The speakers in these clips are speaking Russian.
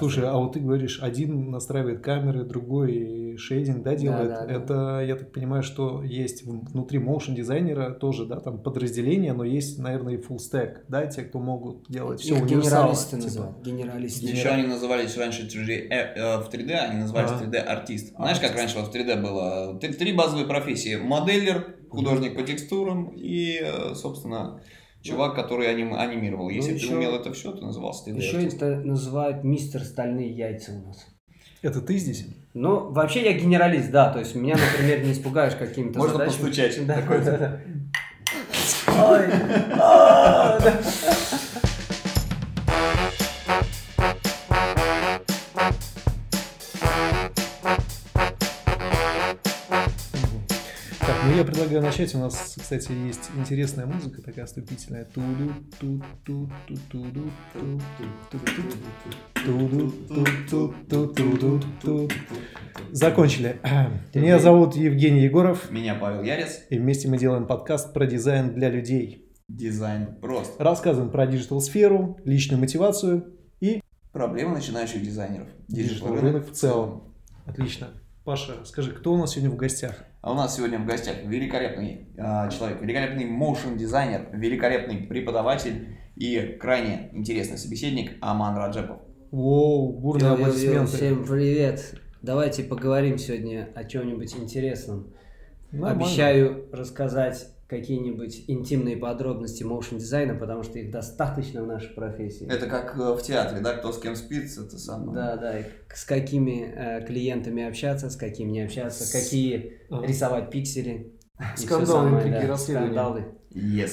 Слушай, а вот ты говоришь, один настраивает камеры, другой шейдинг, да, делает. да, да. Это, я так понимаю, что есть внутри motion дизайнера тоже, да, там подразделение, но есть, наверное, и full stack, да, те, кто могут делать все универсалы. генералисты типа. называют. Генералисты. Еще они назывались раньше 3D, э, э, в 3D, они назывались Ага. 3D артист. Знаешь, как раньше вот в 3D было? Три, три базовые профессии. Моделлер, художник по текстурам и, э, собственно, чувак, который аним- анимировал. Если Ну, ты еще- умел это все, ты назывался 3D Еще артист. это называют мистер стальные яйца у нас. Это ты здесь? Ну, вообще я генералист, да. То есть меня, например, не испугаешь какими-то Можно задачами. постучать. Да, Такой-. Ой, предлагаю начать. У нас, кстати, есть интересная музыка такая вступительная. Туду, ту, ту, ту, ту, ту, ту, ту, туду, ту, ту, ту, туду, ту. Закончили. Меня зовут Евгений Егоров, Меня Павел Ярец. и вместе мы делаем подкаст про дизайн для людей. Дизайн прост. Рассказываем про digital-сферу, личную мотивацию и Проблемы начинающих дизайнеров. digital рынок в целом. Отлично. Паша, скажи, кто у нас сегодня в гостях? А у нас сегодня в гостях великолепный а, человек, великолепный моушен дизайнер, великолепный преподаватель и крайне интересный собеседник Аман Раджепов. Воу, бурные аплодисменты. Всем привет. Давайте поговорим сегодня о чем-нибудь интересном. Нормально. Обещаю рассказать какие-нибудь интимные подробности моушен дизайна, потому что их достаточно в нашей профессии. Это как э, в театре, да, кто с кем спит, это самое. Да, да, и с какими э, клиентами общаться, с какими не общаться, С- какие Ага. рисовать пиксели. Скандалы, самое, интриги, да, расследования. скандалы. Yes.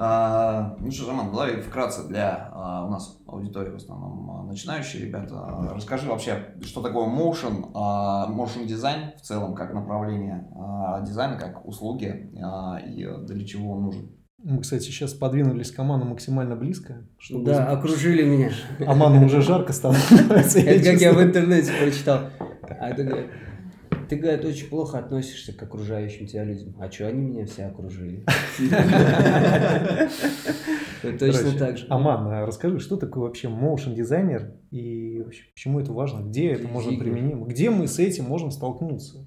А, ну что, Роман, давай вкратце для а, у нас аудитории в основном а, начинающие ребята. Расскажи вообще, что такое motion, а, motion дизайн в целом как направление дизайна, как услуги и для чего он нужен. Мы, кстати, сейчас подвинулись к Аману максимально близко. чтобы- Да, окружили меня. Аману уже жарко становится. Это как я в интернете прочитал. А говорит, ты, говорит, очень плохо относишься к окружающим тебя людям. А что они меня все окружили? Точно так же. Аман, а расскажи, что такое вообще motion дизайнер и почему это важно, где это можно применимо, где мы с этим можем столкнуться?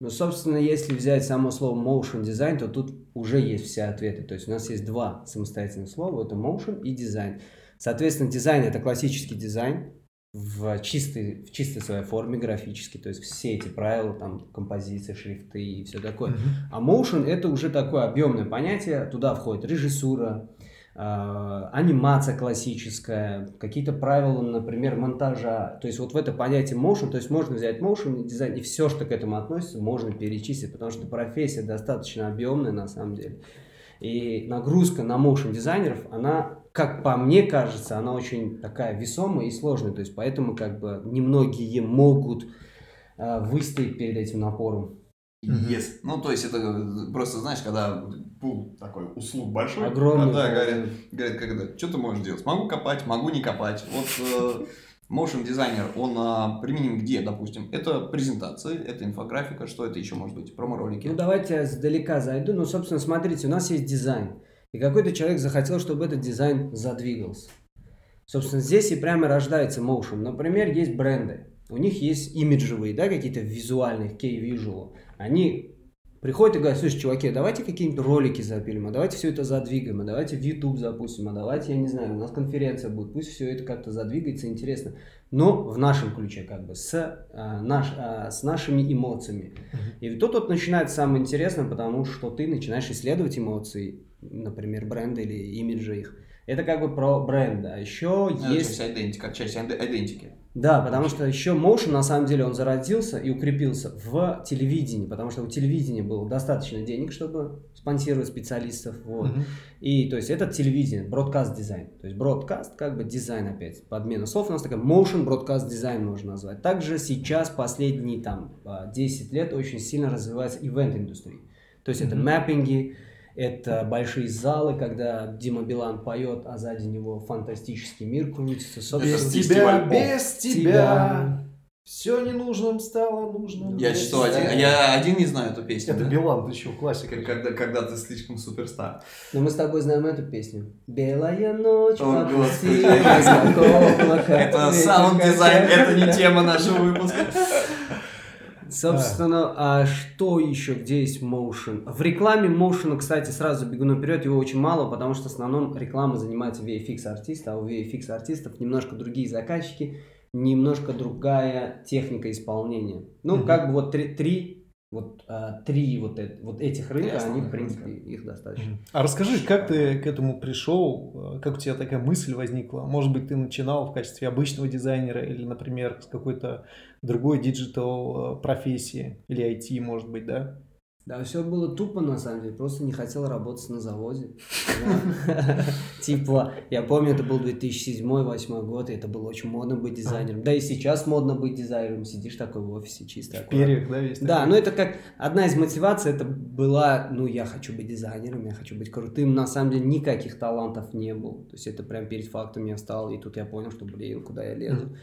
Ну, собственно, если взять само слово motion design, то тут уже есть все ответы. То есть у нас есть два самостоятельных слова, это motion и дизайн. Соответственно, дизайн это классический дизайн в чистой, в чистой своей форме графический, то есть все эти правила, там, композиции, шрифты и все такое. А motion это уже такое объемное понятие, туда входит режиссура, э, анимация классическая, какие-то правила, например, монтажа. То есть вот в это понятие motion, то есть можно взять motion и дизайн, и все, что к этому относится, можно перечислить, потому что профессия достаточно объемная на самом деле. И нагрузка на motion дизайнеров, она, как по мне кажется, она очень такая весомая и сложная. То есть поэтому как бы немногие могут э, выстоять перед этим напором. Yes. Ну, то есть это э, просто, знаешь, когда пул такой услуг большой. Огромный а, Да, пул. говорят, говорят, это, что ты можешь делать? Могу копать, могу не копать. Вот э, motion дизайнер, он а, применим где, допустим? Это презентации, это инфографика, что это еще может быть? Промо-ролики. Ну, давайте я сдалека зайду. Ну, собственно, смотрите, у нас есть дизайн. И какой-то человек захотел, чтобы этот дизайн задвигался. Собственно, здесь и прямо рождается motion. Например, есть бренды. У них есть имиджевые, да, какие-то визуальные, кей-визуал. Они приходят и говорят, слушай, чуваки, давайте какие-нибудь ролики запилим, а давайте все это задвигаем, а давайте в YouTube запустим, а давайте, я не знаю, у нас конференция будет, пусть все это как-то задвигается, интересно. Но в нашем ключе, как бы, с, а, наш, а, с нашими эмоциями. И тут вот начинается самое интересное, потому что ты начинаешь исследовать эмоции, например, бренда или имиджа их. Это как бы про бренда. А еще Ну, есть... Часть идентики, как часть иде- идентики. Да, потому что еще motion, на самом деле, он зародился и укрепился в телевидении, потому что у телевидения было достаточно денег, чтобы спонсировать специалистов. Вот. Мгм. И то есть это телевидение, бродкаст дизайн. То есть бродкаст как бы дизайн опять. Подмена слов у нас такая motion бродкаст дизайн можно назвать. Также сейчас последние там а, 10 лет очень сильно развивается ивент индустрия. То есть это Мгм. мэппинги, это большие залы, когда Дима Билан поет, а сзади него фантастический мир крутится. Собственно, Без тебя, без тебя. Все ненужным стало нужным. Я что, один, я один не знаю эту песню. Это да? Билан, ты что, классика. Когда, когда ты слишком суперстар. Но мы с тобой знаем эту песню. Белая ночь, О, облако. Это саунд-дизайн, это не тема нашего выпуска. Собственно, а что еще, где есть motion? В рекламе motion, кстати, сразу бегу наперед, его очень мало, потому что в основном реклама занимается VFX артиста, а у VFX артистов немножко другие заказчики, немножко другая техника исполнения. Ну, как бы вот три, три, вот, а, три вот, э- вот этих рынка, Ясно, они, в принципе, их достаточно. А расскажи, как ты к этому пришел, э, как у тебя такая мысль возникла? Может быть, ты начинал в качестве обычного дизайнера или, например, с какой-то другой digital э, профессии или IT, может быть, да? Да, все было тупо, на самом деле. Просто не хотел работать на заводе. Типа, я помню, это был 2007-2008 год, и это было очень модно быть дизайнером. Да и сейчас модно быть дизайнером. Сидишь такой в офисе чисто. В аккуратно. перьях, да, весь Да, такой? ну это как одна из мотиваций, это была, ну я хочу быть дизайнером, я хочу быть крутым. На самом деле никаких талантов не было. То есть это прям перед фактом я встал, и тут я понял, что, блин, куда я лезу.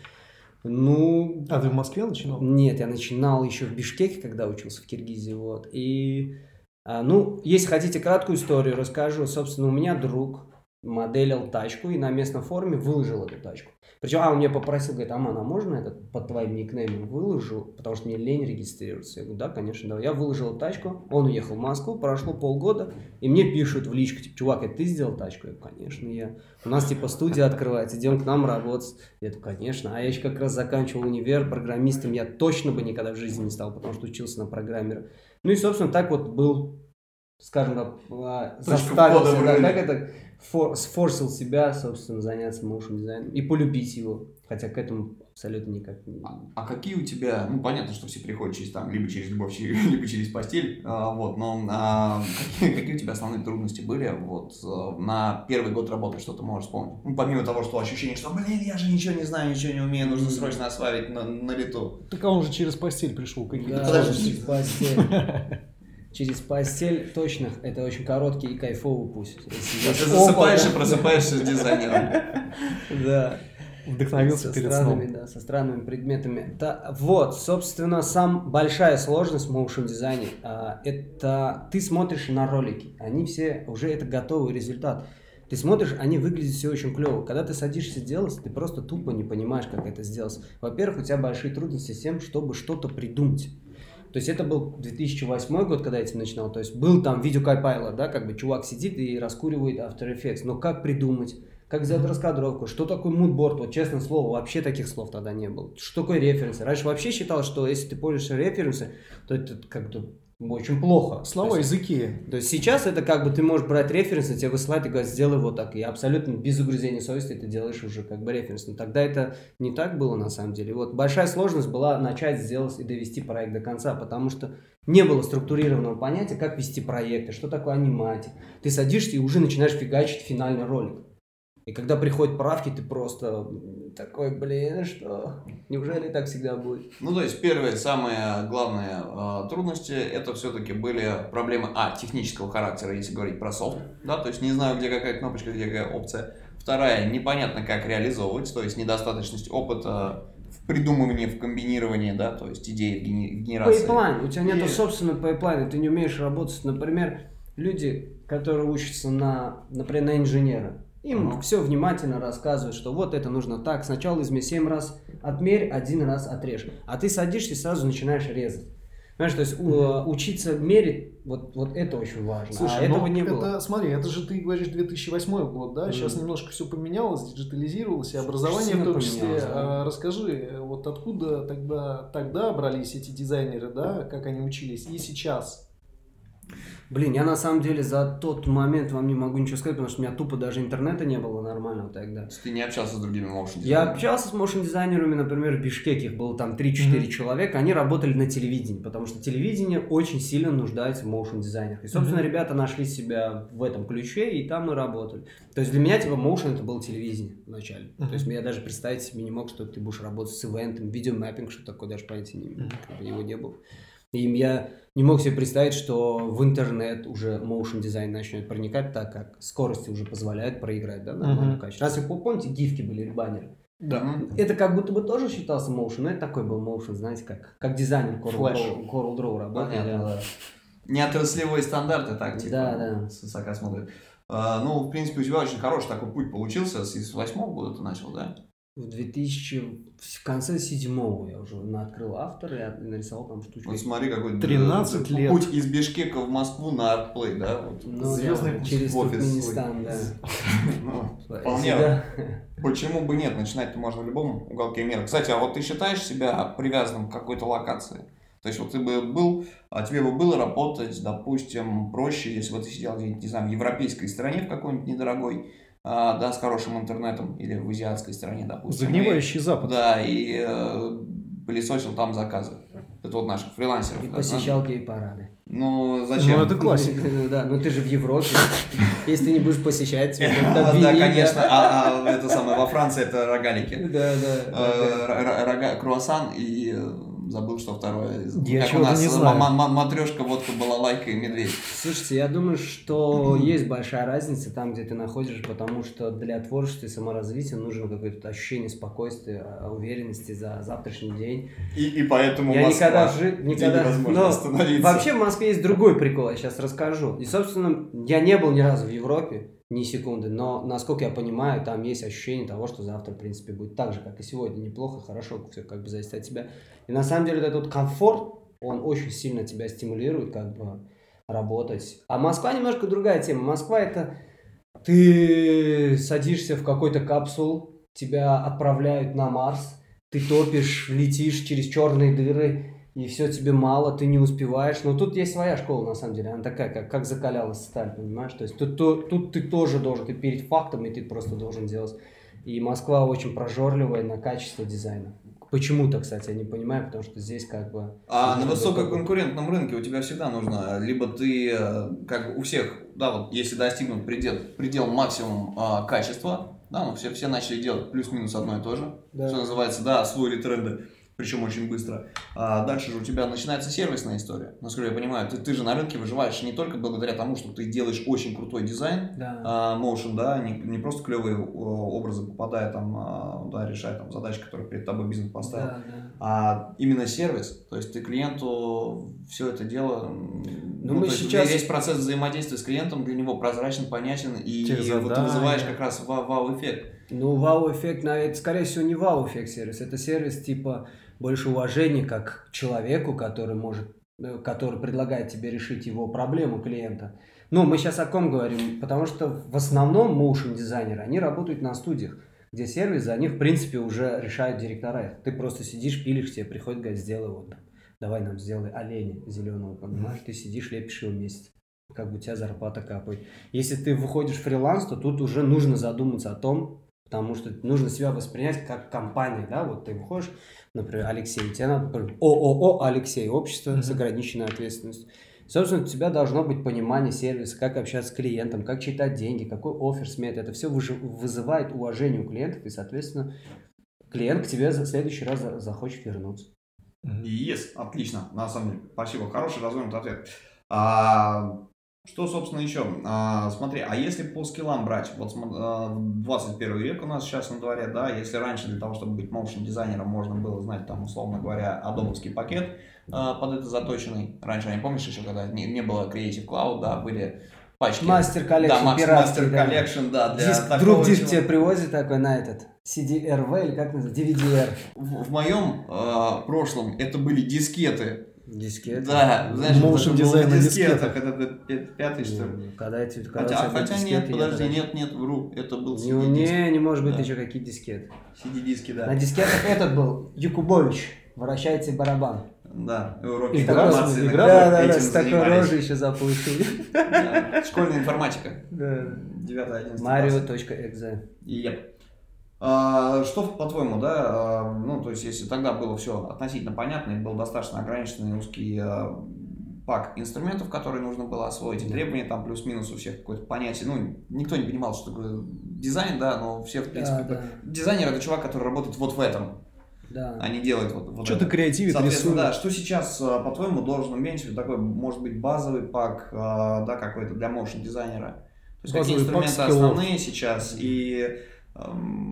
Ну, А ты в Москве начинал? нет, я начинал еще в Бишкеке, когда учился в Киргизии, вот. И, а, ну, если хотите краткую историю, расскажу. Собственно, у меня друг моделил тачку и на местном форуме выложил эту тачку. Причем, а, он меня попросил, говорит, Аман, а можно этот под твоим никнеймом выложу, потому что мне лень регистрироваться. Я говорю, да, конечно, давай. Я выложил тачку, он уехал в Москву, прошло полгода, и мне пишут в личку, типа, чувак, это ты сделал тачку? Я говорю, конечно, я. У нас, типа, студия открывается, идем к нам работать. Я такой, конечно. А я еще как раз заканчивал универ, программистом я точно бы никогда в жизни не стал, потому что учился на программера. Ну и, собственно, так вот был, скажем так, а, Точка заставил входа в себя, как это, фор- сфорсил себя, собственно, заняться моушен дизайном и полюбить его. Хотя к этому абсолютно никак не... А, а какие у тебя, ну понятно, что все приходят через там, либо через любовь, либо через постель, а, вот, но а, какие, какие у тебя основные трудности были вот а, на первый год работы, что ты можешь вспомнить? Ну, помимо того, что ощущение, что, блин, я же ничего не знаю, ничего не умею, нужно срочно осваивать на, на лету. Так а он же через постель пришел. Какие-то Да, Подожди. через постель. Через постель точно, это очень короткий и кайфовый путь. Если Ты засыпаешь опыт, и просыпаешься с дизайнером. Да. Вдохновился со перед странными, сном. да, со странными предметами. Та- вот, собственно, сам большая сложность в моушен дизайне. а, это ты смотришь на ролики, они все уже это готовый результат. Ты смотришь, они выглядят все очень клево. Когда ты садишься делать, ты просто тупо не понимаешь, как это сделать. Во-первых, у тебя большие трудности с тем, чтобы что-то придумать. То есть это был 2008 год, когда я этим начинал. То есть был там видеокайпайлер, да, как бы чувак сидит и раскуривает After Effects. Но как придумать? Как сделать раскадровку? Что такое мудборд? Вот честное слово, вообще таких слов тогда не было. Что такое референсы? Раньше вообще считал, что если ты пользуешься референсы, то это как-то очень плохо. Слова, То есть- языки. то есть сейчас это как бы ты можешь брать референсы, тебе высылать и говорить, сделай вот так. И абсолютно без угрызения совести ты делаешь уже как бы референс. Но тогда это не так было на самом деле. Вот большая сложность была начать сделать и довести проект до конца, потому что не было структурированного понятия, как вести проекты, что такое аниматик. Ты садишься и уже начинаешь фигачить финальный ролик. И когда приходят правки, ты просто такой, блин, что? Неужели так всегда будет? Ну, то есть, первые, самые главные э, трудности, это все-таки были проблемы, а, технического характера, если говорить про софт, да, то есть не знаю, где какая кнопочка, где какая опция. Вторая, непонятно, как реализовывать, то есть недостаточность опыта в придумывании, в комбинировании, да, то есть идеи в, генерации. Pipeline. У тебя нет И- собственного пайплайна, ты не умеешь работать. Например, люди, которые учатся на, например, на инженера, им Ага. все внимательно рассказывают, что вот это нужно так. Сначала измерь 7 раз, отмерь, один раз отрежь. А ты садишься и сразу начинаешь резать. Понимаешь, то есть у- учиться мерить, вот, вот это очень важно. Слушай, а этого ну, не это, было. смотри, это же ты говоришь 2008 год, да? Сейчас Мгм. немножко все поменялось, диджитализировалось, и образование в том числе. да. А, Расскажи, э, вот откуда тогда, тогда брались эти дизайнеры, да, как они учились, и сейчас? Блин, я на самом деле за тот момент вам не могу ничего сказать, потому что у меня тупо даже интернета не было нормального тогда. То есть ты не общался с другими моушен Я общался с моушен дизайнерами, например, в Бишкеке, их было там 3-4 Мгм. человека, они работали на телевидении, потому что телевидение очень сильно нуждается в моушен дизайнерах. И, собственно, Мгм. ребята нашли себя в этом ключе, и там мы работали. То есть для меня, типа, моушен это было телевидение вначале. Мгм. То есть я даже представить себе не мог, что ты будешь работать с ивентом, видеомаппинг, что такое, даже понятия не бы его не было. И я не мог себе представить, что в интернет уже моушен дизайн начнет проникать, так как скорости уже позволяют проиграть, да, нормальное Мгм. качество. Раз вы помните, гифки были или баннеры? Да. Это как будто бы тоже считался motion, но это такой был motion, знаете, как, как дизайнер Coral. Draw, Coral Draw да. Не отраслевые стандарты так, типа, Да, да. с высока смотрят. А, ну, в принципе, у тебя очень хороший такой путь получился. С с восьмого года ты начал, да? В 2000, в конце седьмого я уже открыл автор и нарисовал там штучку. Вот смотри, какой 13 э, лет. путь из Бишкека в Москву на артплей, да? Вот. Ну, Звездный да, путь через в офис Туркменистан, да. Ну, Вполне. да. Почему бы нет? Начинать-то можно в любом уголке мира. Кстати, а вот ты считаешь себя привязанным к какой-то локации? То есть вот ты бы был, а тебе бы было работать, допустим, проще, если бы ты сидел где-нибудь, не знаю, в европейской стране в какой-нибудь недорогой, а, да, с хорошим интернетом, или в азиатской стране, допустим. Загнивающий И- Запад. Да, и э, пылесосил там заказы. Это вот наших фрилансеров. И да, посещал гей-парады. Ну, зачем? Ну, это классика. Ну да, ну ты же в Европе. Если ты не будешь посещать, Да, конечно. А а это самое, во Франции это рогалики. Да, да. Э, круассан и забыл, что второе. Я как у нас не знаю. матрешка, водка, балалайка и медведь. Слушайте, я думаю, что есть большая разница там, где ты находишься, потому что для творчества и саморазвития нужно какое-то ощущение спокойствия, а, уверенности за завтрашний день. И, и поэтому я Москва, никогда жи- никогда... невозможно Но остановиться. Вообще в Москве есть другой прикол, я сейчас расскажу. И, собственно, я не был ни разу в Европе, ни секунды, но, насколько я понимаю, там есть ощущение того, что завтра, в принципе, будет так же, как и сегодня. Неплохо, хорошо, все как бы зависит от тебя. И на самом деле этот комфорт, он очень сильно тебя стимулирует, как бы, работать. А Москва немножко другая тема. Москва это ты садишься в какой-то капсул, тебя отправляют на Марс, ты топишь, летишь через черные дыры, и все тебе мало, ты не успеваешь. Но тут есть своя школа, на самом деле. Она такая, как, как закалялась сталь, понимаешь? То есть тут, тут, тут ты тоже должен, ты перед фактом, и ты просто должен делать. И Москва очень прожорливая на качество дизайна. Почему-то, кстати, я не понимаю, потому что здесь как бы... А на высококонкурентном рынке у тебя всегда нужно, либо ты, э, как у всех, да, вот если достигнут предел, предел максимум а, качества, да, ну все, все начали делать плюс-минус одно и то же, Да. что называется, да, освоили тренды, причем очень быстро. А дальше же у тебя начинается сервисная история. Насколько я понимаю, ты, ты же на рынке выживаешь не только благодаря тому, что ты делаешь очень крутой дизайн, Да. а, motion, да, не, не просто клевые образы попадая там, а, да, решая там задачи, которые перед тобой бизнес поставил, Да, да. а именно сервис, то есть ты клиенту все это дело, м, ну, мы то есть сейчас- весь процесс взаимодействия с клиентом для него прозрачен, понятен, и Тех вот ты задания. вызываешь как раз ва- вау-эффект. Ну, вау-эффект, это, скорее всего, не вау-эффект сервис. Это сервис, типа, больше уважения как к человеку, который может, э, который предлагает тебе решить его проблему клиента. Ну, мы сейчас о ком говорим? Потому что в основном motion дизайнеры, они работают на студиях, где сервис за них, в принципе, уже решают директора. Ты просто сидишь, пилишь, тебе приходит, говорит, сделай вот там. Давай нам сделай оленя зеленого, понимаешь? Ты сидишь, лепишь его месяц. Как бы у тебя зарплата капает. Если ты выходишь в фриланс, то тут уже нужно задуматься о том, потому что нужно себя воспринять как компания, да, вот ты выходишь, например, Алексей, тебе надо, например, ООО Алексей, общество Мгм. с ограниченной ответственностью. Собственно, у тебя должно быть понимание сервиса, как общаться с клиентом, как читать деньги, какой офер смет. Это все вызывает уважение у клиентов, и, соответственно, клиент к тебе за следующий раз за- захочет вернуться. Yes, отлично, на самом деле, спасибо, хороший развернутый ответ. А, что, собственно, еще? А, смотри, а если по скиллам брать, вот см- а, 21 век у нас сейчас на дворе, да, если раньше для того, чтобы быть motion дизайнером, можно было знать, там, условно говоря, адобовский пакет а, под это заточенный. Раньше, не помнишь еще, когда не, не было Creative Cloud, да, были пачки. Мастер да, collection, пиратский, Мастер да. collection, да, для Диск, вдруг диск тебе привозит такой на этот CD-RW или как называется, DVD-R. В, в моем а, прошлом это были дискеты. Дискет. Да, знаешь, Motion дизайн на дискетах, это пя- пятый, что ли? Ну, Когда эти, когда Хотя, хотя нет, дискеты, я подожди, тогда- нет, нет, вру, это был Не, CD-диск. не, не может быть Да. еще какие дискеты. CD-диски, да. На дискетах этот был Якубович. Вращайте барабан. Да, уроки И информации. игра, Да, да, да, с такой рожей еще запустили. Да, Школьная информатика. Да. 9-11 Mario.exe. Yep. А, что, по-твоему, да, а, ну, то есть, если тогда было все относительно понятно, и был достаточно ограниченный узкий а, пак инструментов, которые нужно было освоить, и требования там плюс-минус у всех какое-то понятие, ну, никто не понимал, что такое дизайн, да, но все, в принципе, Да, да, дизайнер это чувак, который работает вот в этом, да. а не делает вот, вот Что-то креативит, Соответственно, рисует. да, что сейчас, по-твоему, должен уметь такой, может быть, базовый пак, да, какой-то для моушен дизайнера? То есть, какие Базовый пак инструменты основные сейчас и эм,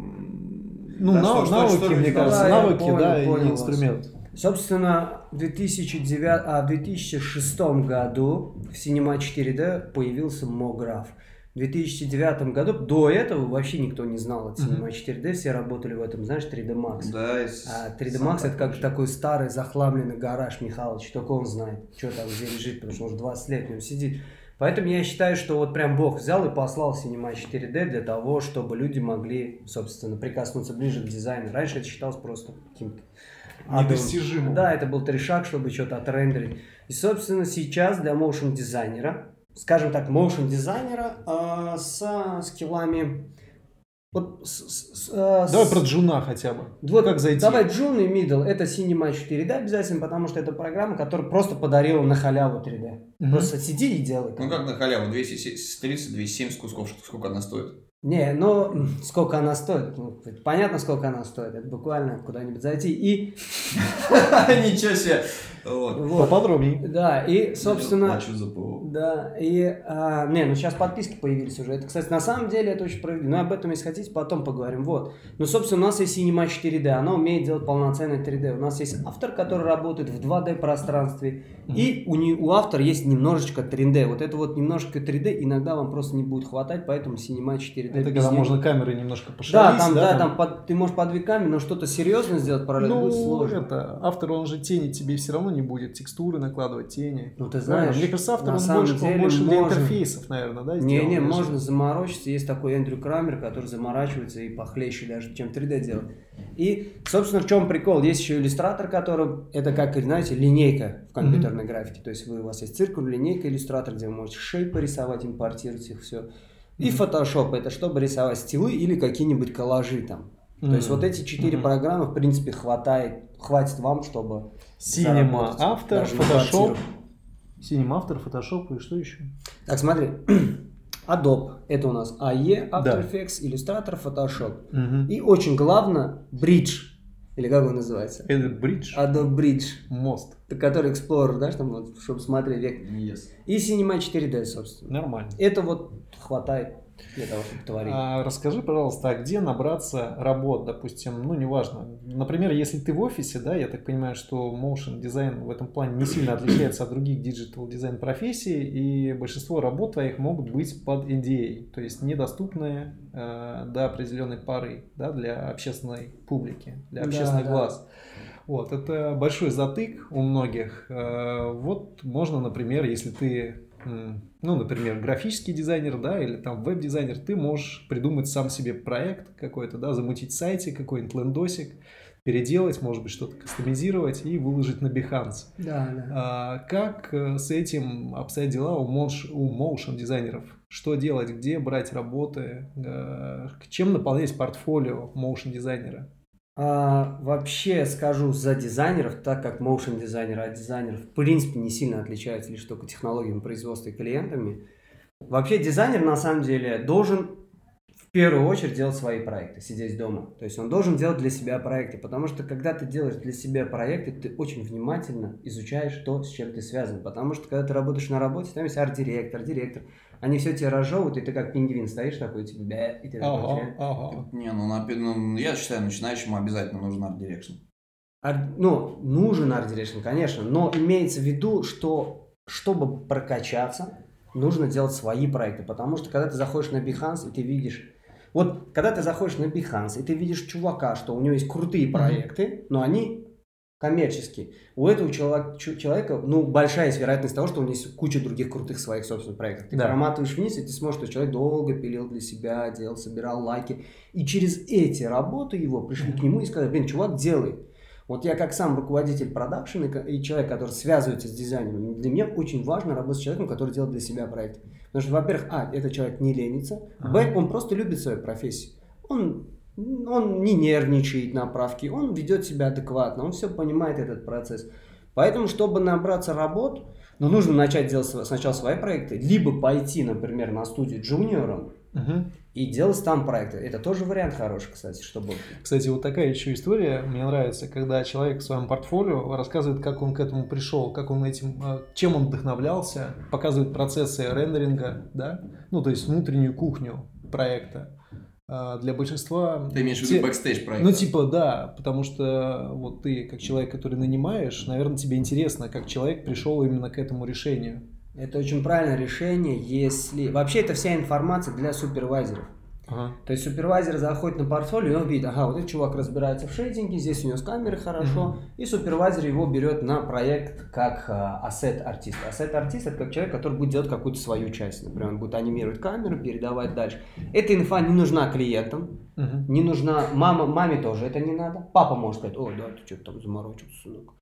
Ну, Да, нав- что- что- навыки, что мне люди кажется, Да, навыки, понял, да, понял и вас. инструмент. Собственно, в 2009, а, в 2006 году в Cinema 4D появился MoGraph. В 2009 году, до этого вообще никто не знал от Cinema 4D, все работали в этом, знаешь, 3D Max. Да, А 3D сам Max это как такой же. такой старый захламленный гараж Михалыч, только он знает, что там где лежит, потому что он уже 20 лет в нем сидит. Поэтому я считаю, что вот прям Бог взял и послал Cinema 4D для того, чтобы люди могли, собственно, прикоснуться ближе к дизайну. Раньше это считалось просто каким-то. Недостижимым. Да, это был трэшак, чтобы что-то отрендерить. И, собственно, сейчас для motion дизайнера, скажем так, motion дизайнера э, с скиллами... Вот, с- с- с, э, Давай с- про junior'а хотя бы. вот как зайти? Давай Джун и Middle. Это Cinema 4D обязательно, потому что это программа, которая просто подарила на халяву 3D. Мгм. Просто сиди и делай. Ну как на халяву, 230, 270 кусков, сколько она стоит? Не, ну, сколько она стоит? Ну, понятно, сколько она стоит. Это буквально куда-нибудь зайти и... Ничего себе! Поподробнее. Да, и, собственно... Плачу за ПО. Да, и, а, не, ну сейчас подписки появились уже. Это, кстати, на самом деле это очень справедливо. Но об этом, если хотите, потом поговорим. Вот. Ну, собственно, у нас есть Cinema 4D, она умеет делать полноценный 3D. У нас есть автор, который работает в 2D пространстве, и у, не- у автора есть немножечко 3D. Вот это вот немножко 3D иногда вам просто не будет хватать, поэтому Cinema 4D. Это без когда можно камеры немножко Да, пошалить. там, да, там под- ты можешь под две камеры, но что-то серьезно сделать параллельно Ну, будет сложно. это, автор, он же тени тебе все равно не будет, текстуры накладывать, тени. Ну, ты знаешь, Мне кажется, автор, он самом больше, он деле больше для можно. интерфейсов, наверное, да, Не, не, даже. можно заморочиться. Есть такой Эндрю Крамер, который заморачивается и похлеще даже, чем 3D делает. И, собственно, в чем прикол? Есть еще иллюстратор, который, это как, знаете, линейка в компьютерной графике. То есть вы, у вас есть циркуль, линейка, иллюстратор, где вы можете шейпы рисовать, импортировать их все. И Photoshop, это чтобы рисовать стилы или какие-нибудь коллажи там. То есть вот эти четыре Мгм. программы, в принципе, хватает, хватит вам, чтобы Cinema, на Photoshop. Cinema, автор, Photoshop и что еще? Так, смотри. Adobe. Это у нас AE, After Да. Effects, Illustrator, Photoshop. Мгм. И очень главное, Bridge. Или как он называется? Это бридж, Adobe Bridge. мост. Который Explorer, да, там вот, чтобы смотреть век. Yes. И Cinema 4D, собственно. Нормально. Это вот хватает для того, чтобы творить. А расскажи, пожалуйста, а где набраться работ, допустим, ну, неважно. Например, если ты в офисе, да, я так понимаю, что motion дизайн в этом плане не сильно отличается от других digital design профессий, и большинство работ твоих могут быть под NDA, то есть недоступные э, до определенной поры, да, для общественной публики, для Да, общественных да. глаз. Вот, это большой затык у многих. Э, Вот можно, например, если ты, ну, например, графический дизайнер, да, или там веб-дизайнер, ты можешь придумать сам себе проект какой-то, да, замутить сайте, какой-нибудь лендосик, переделать, может быть, что-то кастомизировать и выложить на Behance. Да, да. А Как э, с этим обстоят дела у, мош- у motion дизайнеров? Что делать, где брать работы, э, чем наполнять портфолио motion дизайнера? А, вообще скажу за дизайнеров, так как motion дизайнер от дизайнеров в принципе не сильно отличаются лишь только технологиями производства и клиентами. Вообще дизайнер на самом деле должен в первую очередь делать свои проекты, сидеть дома. То есть он должен делать для себя проекты, потому что когда ты делаешь для себя проекты, ты очень внимательно изучаешь то, с чем ты связан. Потому что когда ты работаешь на работе, там есть арт-директор, директор, они все тебе разжевывают, и ты как пингвин стоишь такой, типа, бля, и ты Ага, ага. Не, ну, на- ну, я считаю, начинающему обязательно нужен art direction. Ар- Ну, нужен art direction, конечно, но имеется в виду, что чтобы прокачаться, нужно делать свои проекты, потому что когда ты заходишь на Behance и ты видишь, вот когда ты заходишь на Behance и ты видишь чувака, что у него есть крутые проекты, но они коммерческие, у этого человека, ну, большая есть вероятность того, что у него есть куча других крутых своих собственных проектов. Ты Да. проматываешь вниз, и ты смотришь, что человек долго пилил для себя, делал, собирал лайки, и через эти работы его пришли к нему и сказали, блин, чувак, делай. Вот я как сам руководитель продакшена и человек, который связывается с дизайнером, для меня очень важно работать с человеком, который делает для себя проект. Потому что, во-первых, а, этот человек не ленится, б, он просто любит свою профессию. Он, он не нервничает на правке, он ведет себя адекватно, он все понимает этот процесс. Поэтому, чтобы набраться работ, ну, нужно начать делать сначала свои проекты, либо пойти, например, на студию джуниором Мгм. и делать там проекты. Это тоже вариант хороший, кстати, чтобы... Кстати, вот такая еще история мне нравится, когда человек в своем портфолио рассказывает, как он к этому пришел, как он этим, э, чем он вдохновлялся, показывает процессы рендеринга, да, ну то есть внутреннюю кухню проекта. А, для большинства... Ты имеешь в виду бэкстейдж проект? Ну, типа, да, потому что вот ты, как человек, который нанимаешь, наверное, тебе интересно, как человек пришел именно к этому решению. Это очень правильное решение, если... Вообще, это вся информация для супервайзеров. Ага. То есть супервайзер заходит на портфолио, и он видит, ага, вот этот чувак разбирается в шейдинге, здесь у него с камеры хорошо, и супервайзер его берет на проект как asset artist. Asset artist это как человек, который будет делать какую-то свою часть. Например, он будет анимировать камеру, передавать дальше. Эта инфа не нужна клиентам, Мгм. не нужна мама, маме тоже это не надо. Папа может сказать, о, да, ты что-то там заморочился, сынок.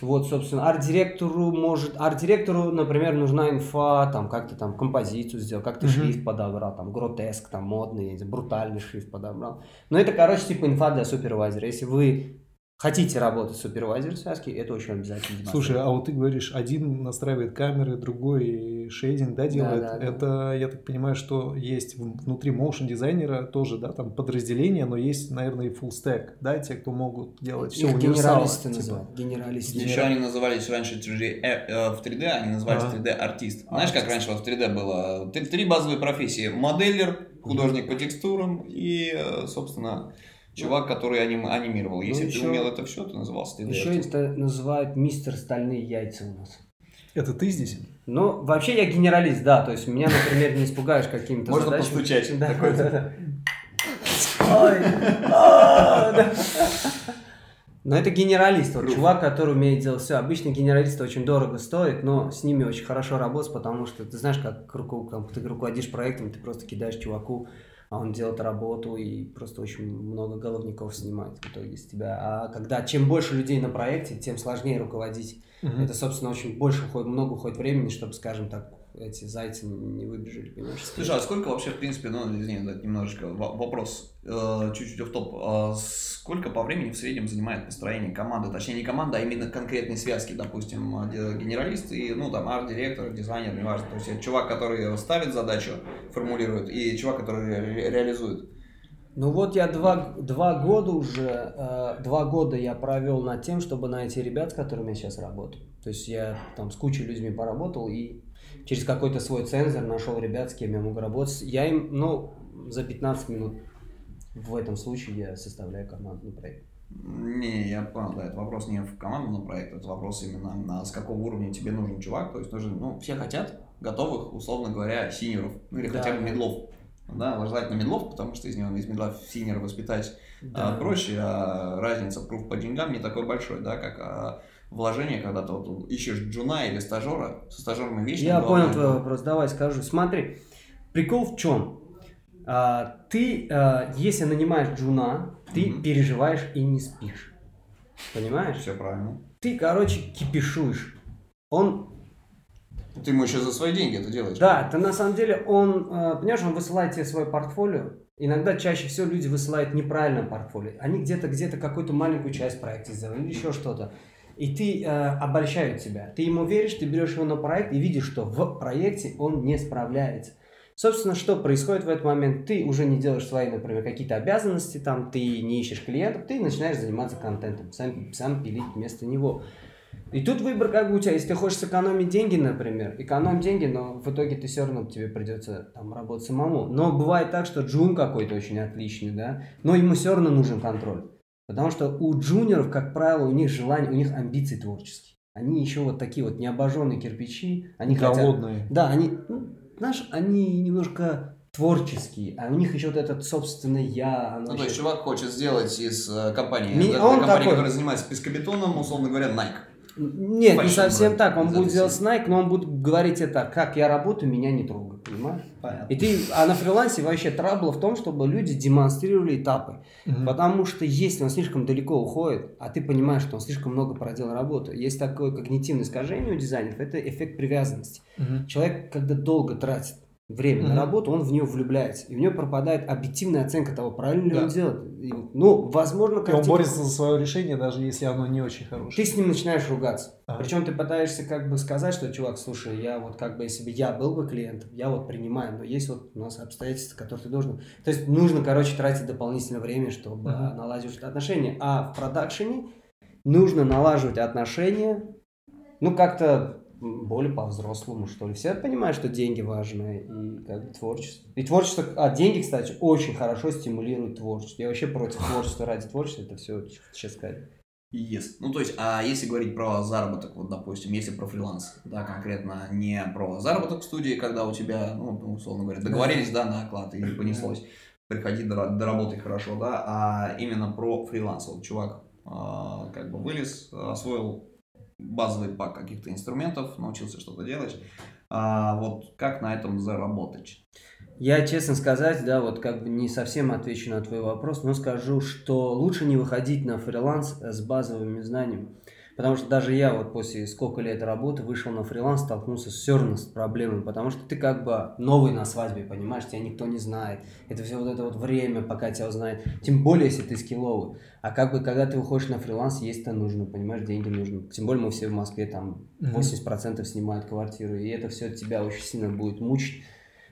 Вот, собственно, арт-директору может, арт-директору, например, нужна инфа, там, как ты там композицию сделал, как ты Мгм. шрифт подобрал, там, гротеск, там, модный, брутальный шрифт подобрал. Но это, короче, типа инфа для супервайзера. Если вы хотите работать с супервайзером связки, это очень обязательно. Слушай, а вот ты говоришь, один настраивает камеры, другой шейдинг, да, делает. да, да. Это, я так понимаю, что есть внутри motion дизайнера тоже, да, там подразделение, но есть, наверное, и full stack, да, те, кто могут делать все универсалы. генералисты типа. называют. Генералисты. Еще они назывались раньше 3D, э, э, в 3D, они назывались Ага. 3D артист. Знаешь, как раньше в 3D было? Три, три базовые профессии. Моделлер, художник по текстурам и, э, собственно, чувак, который аним- анимировал. Если Ну, ты еще- умел это все, ты назывался 3D Еще артист. это называют мистер стальные яйца у нас. Это ты здесь? Ну, вообще я генералист, да. То есть меня, например, не испугаешь какими-то Можно задачами. постучать. Да, Такой, да, да. Ой, да. Но это генералист, вот, чувак, который умеет делать все. Обычно генералисты очень дорого стоят, но с ними очень хорошо работать, потому что ты знаешь, как руку- как ты руководишь проектом, ты просто кидаешь чуваку, а он делает работу и просто очень много головников снимает в итоге с тебя. А когда чем больше людей на проекте, тем сложнее руководить. Мгм. Это, собственно, очень больше уходит, много уходит времени, чтобы, скажем так, эти зайцы не выбежали, понимаешь? Слушай, а сколько вообще, в принципе, ну, извини, немножечко вопрос, э, чуть-чуть в топ. сколько по времени в среднем занимает построение команды? Точнее, не команды, а именно конкретной связки, допустим, генералист и, ну, там, арт-директор, дизайнер, неважно. То есть, чувак, который ставит задачу, формулирует, и чувак, который ре- реализует. Ну вот я два, два года уже, э, два года я провел над тем, чтобы найти ребят, с которыми я сейчас работаю. То есть я там с кучей людьми поработал и через какой-то свой сенсор нашел ребят, с кем я могу работать. Я им, ну, за 15 минут в этом случае я составляю командный проект. Не, я понял, да, это вопрос не в командном проекте, это вопрос именно на с какого уровня тебе нужен чувак, то есть нужен, ну, все хотят готовых, условно говоря, сеньоров, ну или Да, хотя бы мидлов. Да, желательно мидлов, потому что из него из мидла сеньора воспитать а, проще, а разница проф по деньгам не такой большой, да, как а, вложение, когда ты вот ищешь джуна или стажера, со стажерами вечно Я главное- понял твой вопрос, давай скажу. Смотри, прикол в чем? А, ты, а, если нанимаешь джуна, ты Мгм. переживаешь и не спишь. Понимаешь? Все правильно. Ты, короче, кипишуешь. Он, Ты ему еще за свои деньги это делаешь. да, ты на самом деле, он, э, понимаешь, он высылает тебе свое портфолио. Иногда чаще всего люди высылают неправильное портфолио. Они где-то где-то какую-то маленькую часть проекта сделали еще что-то. И ты э, обольщают тебя. Ты ему веришь, ты берешь его на проект и видишь, что в проекте он не справляется. Собственно, что происходит в этот момент? Ты уже не делаешь свои, например, какие-то обязанности, там, ты не ищешь клиентов, ты начинаешь заниматься контентом, сам, сам пилить вместо него. И тут выбор как бы у тебя, если ты хочешь сэкономить деньги, например, экономь деньги, но в итоге ты все равно тебе придется там работать самому. Но бывает так, что джун какой-то очень отличный, да, но ему все равно нужен контроль. Потому что у джуниоров, как правило, у них желание, у них амбиции творческие. Они еще вот такие вот необожженные кирпичи, они хотят... Голодные. Да, они, ну, знаешь, они немножко творческие, а у них еще вот этот собственный я. Ну, то есть еще- чувак хочет сделать из э, компании, Ми- он компании, такой. которая занимается пескобетоном, условно говоря, Nike. Нет, не совсем так. Он будет делать. Nike, но он будет говорить это, как я работаю, меня не трогай, понимаешь? Понятно. И ты, а на фрилансе вообще трабл в том, чтобы люди демонстрировали этапы. Мгм. Потому что если он слишком далеко уходит, а ты понимаешь, что он слишком много проделал работы, есть такое когнитивное искажение у дизайнеров, это эффект привязанности. Мгм. Человек, когда долго тратит время на Мгм. работу, он в нее влюбляется. И у него пропадает объективная оценка того, правильно ли Да. он делает. И, ну, возможно, И он борется за свое решение, даже если оно не очень хорошее. ты с ним начинаешь ругаться. Ага. Причем ты пытаешься как бы сказать, что, чувак, слушай, я вот как бы, если бы я был бы клиентом, я вот принимаю, но есть вот у нас обстоятельства, которые ты должен... То есть нужно, короче, тратить дополнительное время, чтобы Мгм. наладить отношения. А в продакшене нужно налаживать отношения, ну, как-то более по-взрослому, что ли. Все понимают, что деньги важны и как бы творчество. И творчество, а деньги, кстати, очень хорошо стимулируют творчество. Я вообще против творчества ради творчества, это все сейчас сказать. Yes. Ну, то есть, а если говорить про заработок, вот, допустим, если про фриланс, да, конкретно не про заработок в студии, когда у тебя, ну, условно говоря, договорились, да, на оклад и понеслось, приходи, доработай хорошо, да, а именно про фриланс. Вот чувак а, как бы вылез, освоил базовый пак каких-то инструментов, научился что-то делать. А вот как на этом заработать? Я, честно сказать, да, вот как бы не совсем отвечу на твой вопрос, но скажу, что лучше не выходить на фриланс с базовыми знаниями. Потому что даже я вот после сколько лет работы вышел на фриланс, столкнулся все равно с проблемой, потому что ты как бы новый на свадьбе, понимаешь, тебя никто не знает. Это все вот это вот время, пока тебя узнают. Тем более, если ты скилловый. А как бы, когда ты выходишь на фриланс, есть-то нужно, понимаешь, деньги нужны. Тем более мы все в Москве, там 80% снимают квартиру, и это все тебя очень сильно будет мучить.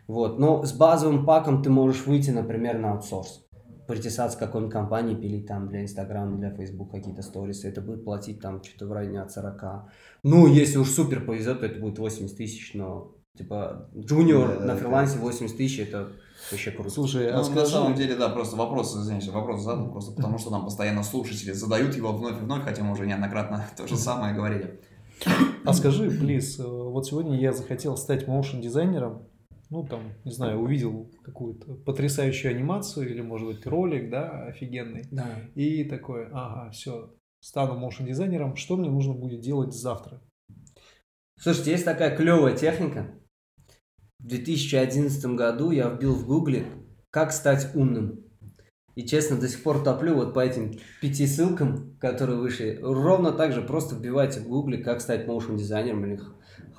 Вот. Но с базовым паком ты можешь выйти, например, на аутсорс притесаться к какой-нибудь компании, пилить там для Инстаграма, для Фейсбук какие-то сторисы, это будет платить там что-то в районе от 40. Ну, если уж супер повезет, то это будет 80 тысяч, но типа джуниор да, на фрилансе 80 тысяч, это вообще круто. Слушай, а ну, скажи... на самом деле, да, просто вопрос, извините, вопрос задал, просто потому что нам постоянно слушатели задают его вновь и вновь, хотя мы уже неоднократно то же самое говорили. А скажи, плиз, вот сегодня я захотел стать моушен дизайнером, ну, там, не знаю, увидел какую-то потрясающую анимацию или, может быть, ролик, да, офигенный. Да. И такой, ага, все, стану моушен дизайнером, что мне нужно будет делать завтра? Слушайте, есть такая клевая техника. В 2011 году я вбил в гугле «Как стать умным». И честно, до сих пор топлю вот по этим пяти ссылкам, которые вышли. Ровно так же просто вбивайте в гугле «Как стать моушен дизайнером» или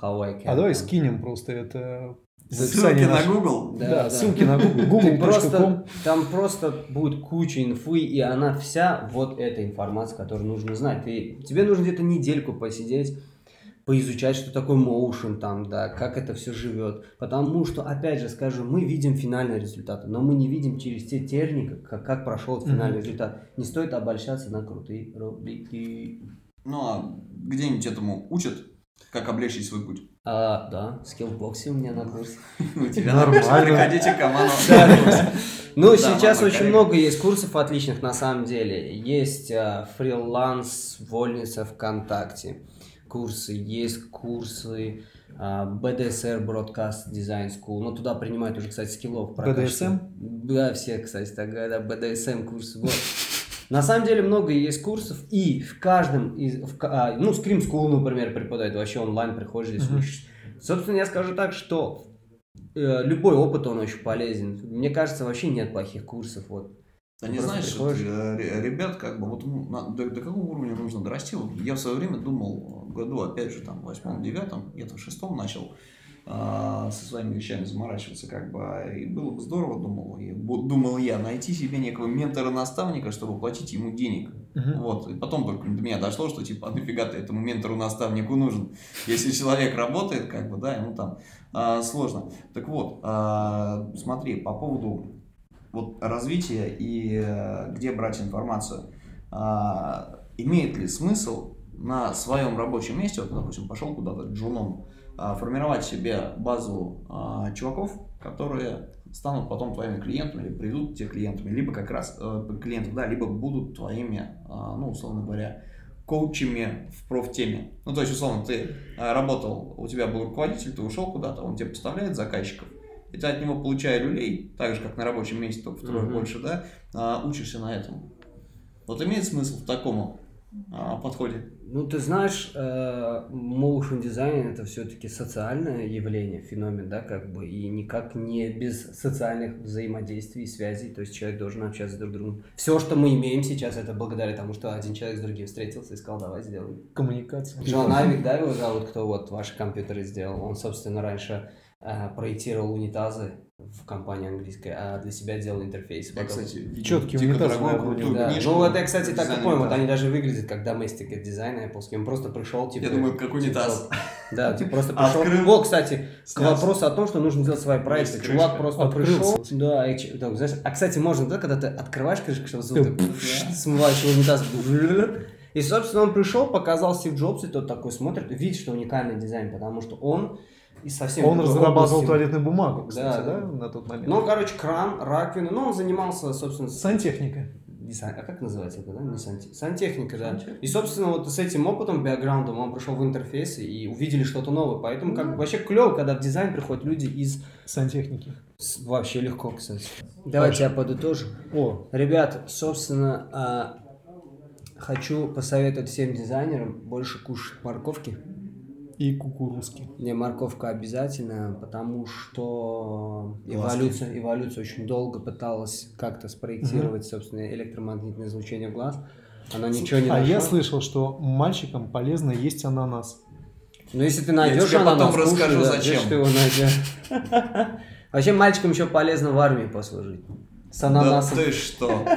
«How I can». А давай скинем просто это Ссылки на Google? Да, да, да. ссылки на Google. Google. просто, там просто будет куча инфы, и она вся вот эта информация, которую нужно знать. Ты, тебе нужно где-то недельку посидеть, поизучать, что такое motion там, да, как это все живет. Потому что, опять же скажу, мы видим финальный результат, но мы не видим через те терники, как, как прошел финальный mm-hmm. результат. Не стоит обольщаться на крутые ролики. Ну, а где-нибудь этому учат, как облегчить свой путь? А, да, скиллбоксе у меня на курсе. У тебя нормально. Приходите к команду. Ну, сейчас очень много есть курсов отличных на самом деле. Есть а, фриланс, вольница ВКонтакте. Курсы, есть курсы а, BDSR Broadcast Design School. Ну, туда принимают уже, кстати, скиллов. BDSM? Да, все, кстати, так говорят, BDSM курсы. Вот. На самом деле много есть курсов, и в каждом из... В, а, ну, Scream School, например, преподает, вообще онлайн приходишь здесь mm-hmm. Собственно, я скажу так, что э, любой опыт, он очень полезен. Мне кажется, вообще нет плохих курсов. Вот. Да не знаешь, приходишь... Э, ребят, как бы, вот ну, на, до, до какого уровня нужно дорасти? Вот я в свое время думал, году, опять же, там, в восьмом, девятом, где-то в шестом начал, со своими вещами заморачиваться, как бы, и было бы здорово, думал, и, думал я, найти себе некого ментора-наставника, чтобы платить ему денег. Uh-huh. Вот, и потом только до меня дошло, что, типа, а нафига ты этому ментору-наставнику нужен? Если человек работает, как бы, да, ему там а, сложно. Так вот, а, смотри, по поводу вот развития и а, где брать информацию. А, имеет ли смысл на своем рабочем месте, вот, допустим, пошел куда-то джуном, а, формировать себе базу а, чуваков, которые станут потом твоими клиентами или придут те клиентами, либо как раз э, клиентов, да, либо будут твоими, а, ну, условно говоря, коучами в профтеме. Ну, то есть, условно, ты работал, у тебя был руководитель, ты ушел куда-то, он тебе поставляет заказчиков, и ты от него, получая люлей, так же, как на рабочем месте, только втрое mm-hmm. больше, да, учишься на этом. Вот имеет смысл в таком подходе? Ну, ты знаешь, э, motion дизайн это все-таки социальное явление, феномен, да, как бы, и никак не без социальных взаимодействий и связей, то есть человек должен общаться друг с другом. Все, что мы имеем сейчас, это благодаря тому, что один человек с другим встретился и сказал, давай сделаем. Коммуникация. Джон Айвик, да, его зовут, кто вот ваши компьютеры сделал, он, собственно, раньше э, проектировал унитазы в компании английской, а для себя делал интерфейс. Я, кстати, четкий унитаз. Да. Ну, это я, кстати, так и понял. Вот они даже выглядят как domestic дизайн Apple. Он просто пришел, типа... Я думаю, как унитаз. Да, ты просто пришел. О, кстати, к вопросу о том, что нужно делать свои проекты. Чувак просто пришел. Да, а, кстати, можно, да, когда ты открываешь крышку, чтобы звук смываешь унитаз, И, собственно, он пришел, показал Стив Джобс, и тот такой смотрит, видит, что уникальный дизайн, потому что он и совсем... Он разрабатывал туалетную бумагу, кстати, Да, да, да. на тот момент. Ну, короче, кран, раковина, ну, он занимался, собственно, с- Сантехника. не сан- а как называется это, да? Не санте- Сантехника, да. И, собственно, вот с этим опытом, бэкграундом он пришел в интерфейс и увидели что-то новое. Поэтому как бы вообще клево, когда в дизайн приходят люди из... Сантехники. с- Вообще легко, кстати. Давайте я подытожу. О, Ребят, собственно, а, хочу посоветовать всем дизайнерам больше кушать морковки. И кукурузки. Не, морковка обязательно, потому что эволюция, эволюция очень долго пыталась как-то спроектировать, собственно, электромагнитное излучение в глаз. Она ничего не а нашла. я слышал, что мальчикам полезно есть ананас. Ну, если ты найдешь тебе потом ананас, кушай, расскажу, да, зачем. ты его найдешь. Вообще, мальчикам еще полезно в армии послужить. С Да ананасом. ты что?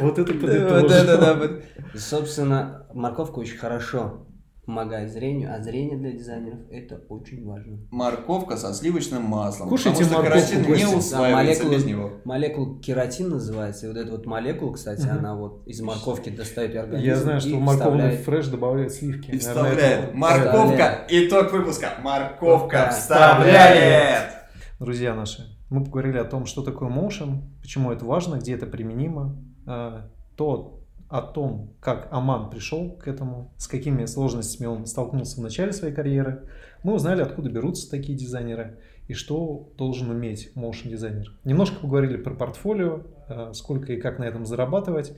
Вот это Да, подытожил. да, да, да, вот. Собственно, морковка очень хорошо помогает зрению, а зрение для дизайнеров это очень важно. Морковка со сливочным маслом. Кушайте потому морковку, Костя. не Да, усваивается молекулы- без него. Молекула кератин называется, и вот эта вот молекула, кстати, Мгм. она вот из морковки достает организм Я знаю, что в морковный вставляет. фреш добавляют сливки. И Наверное, вставляет. это- Морковка. Итог выпуска. Морковка Вставляет. вставляет. Друзья наши, мы поговорили о том, что такое motion, почему это важно, где это применимо, э, то о том, как Аман пришел к этому, с какими сложностями он столкнулся в начале своей карьеры. Мы узнали, откуда берутся такие дизайнеры и что должен уметь motion дизайнер. Немножко поговорили про портфолио, э, сколько и как на этом зарабатывать.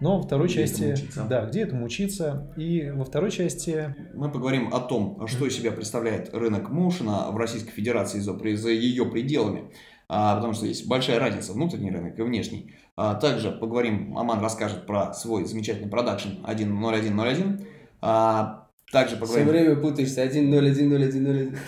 Но во второй Где части, этому да, где этому учиться, и во второй части Мы поговорим о том, что из себя представляет рынок моушена в Российской Федерации за, за ее пределами. А, потому что есть большая разница, внутренний рынок и внешний. А, также поговорим, Аман расскажет про свой замечательный продакшн 10101. А, также Все поговорим... время путаешься. 1, 0, 1, 0, 1, 0, 1.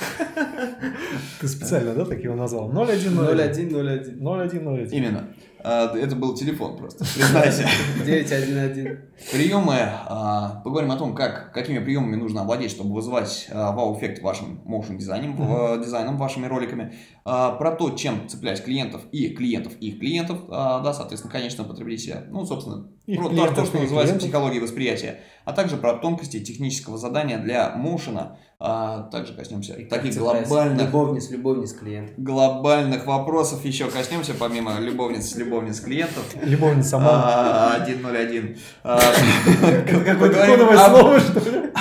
ты специально, да, так его назвал? 0101. 0, 1, 0, 1. 0101. Именно. А, это был телефон просто, признайся. 9, 1, 1. Приемы. а, Поговорим о том, как, какими приемами нужно обладать, чтобы вызывать а, вау-эффект вашим motion дизайном, дизайном вашими роликами. Про то, чем цеплять клиентов и клиентов их клиентов, да, соответственно, конечного потребителя. Ну, собственно, Их про то, клиентов то, что называется клиентов. психологией восприятия. А также про тонкости технического задания для моушена. А, Также коснемся таких глобальных Любовниц, любовниц клиент. глобальных вопросов еще коснемся, помимо любовниц, любовниц клиентов. Любовница Аман. А, 101. А, Это какое-то слово, что ли?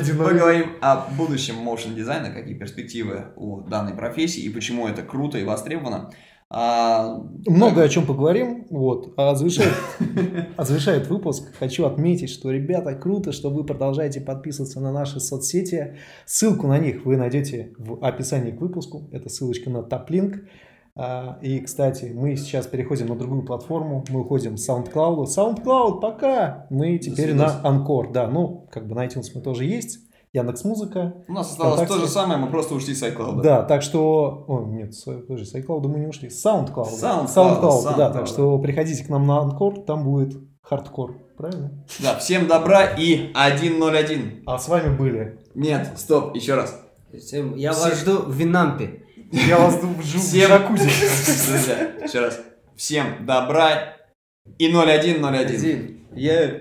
010. Поговорим о будущем motion дизайна, какие перспективы у данной профессии и почему это круто и востребовано. А, Много о чем поговорим. Вот. А завершает, а завершает выпуск. Хочу отметить, что, ребята, круто, что вы продолжаете подписываться на наши соцсети. Ссылку на них вы найдете в описании к выпуску. Это ссылочка на топлинк. А, И, кстати, мы сейчас переходим на другую платформу. Мы уходим с SoundCloud. SoundCloud, пока! Мы теперь на. Анкор. Да, ну, как бы на iTunes мы тоже есть. Яндекс Музыка. у нас осталось Вконтакте. то же самое, мы просто ушли с iCloud. Да, так что... О, нет, с- подожди, с iCloud мы не ушли. С SoundCloud. SoundCloud, SoundCloud, да. SoundCloud. Так что приходите к нам на Анкор, там будет хардкор. Правильно? Да, всем добра и 101. А с вами были... Нет, стоп, еще раз. Всем- Я Все- вас жду в Винампе. Я вас жду в джакузи. Друзья, еще раз. Всем добра и 0101. Один. Я...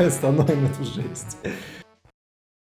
Эту жесть.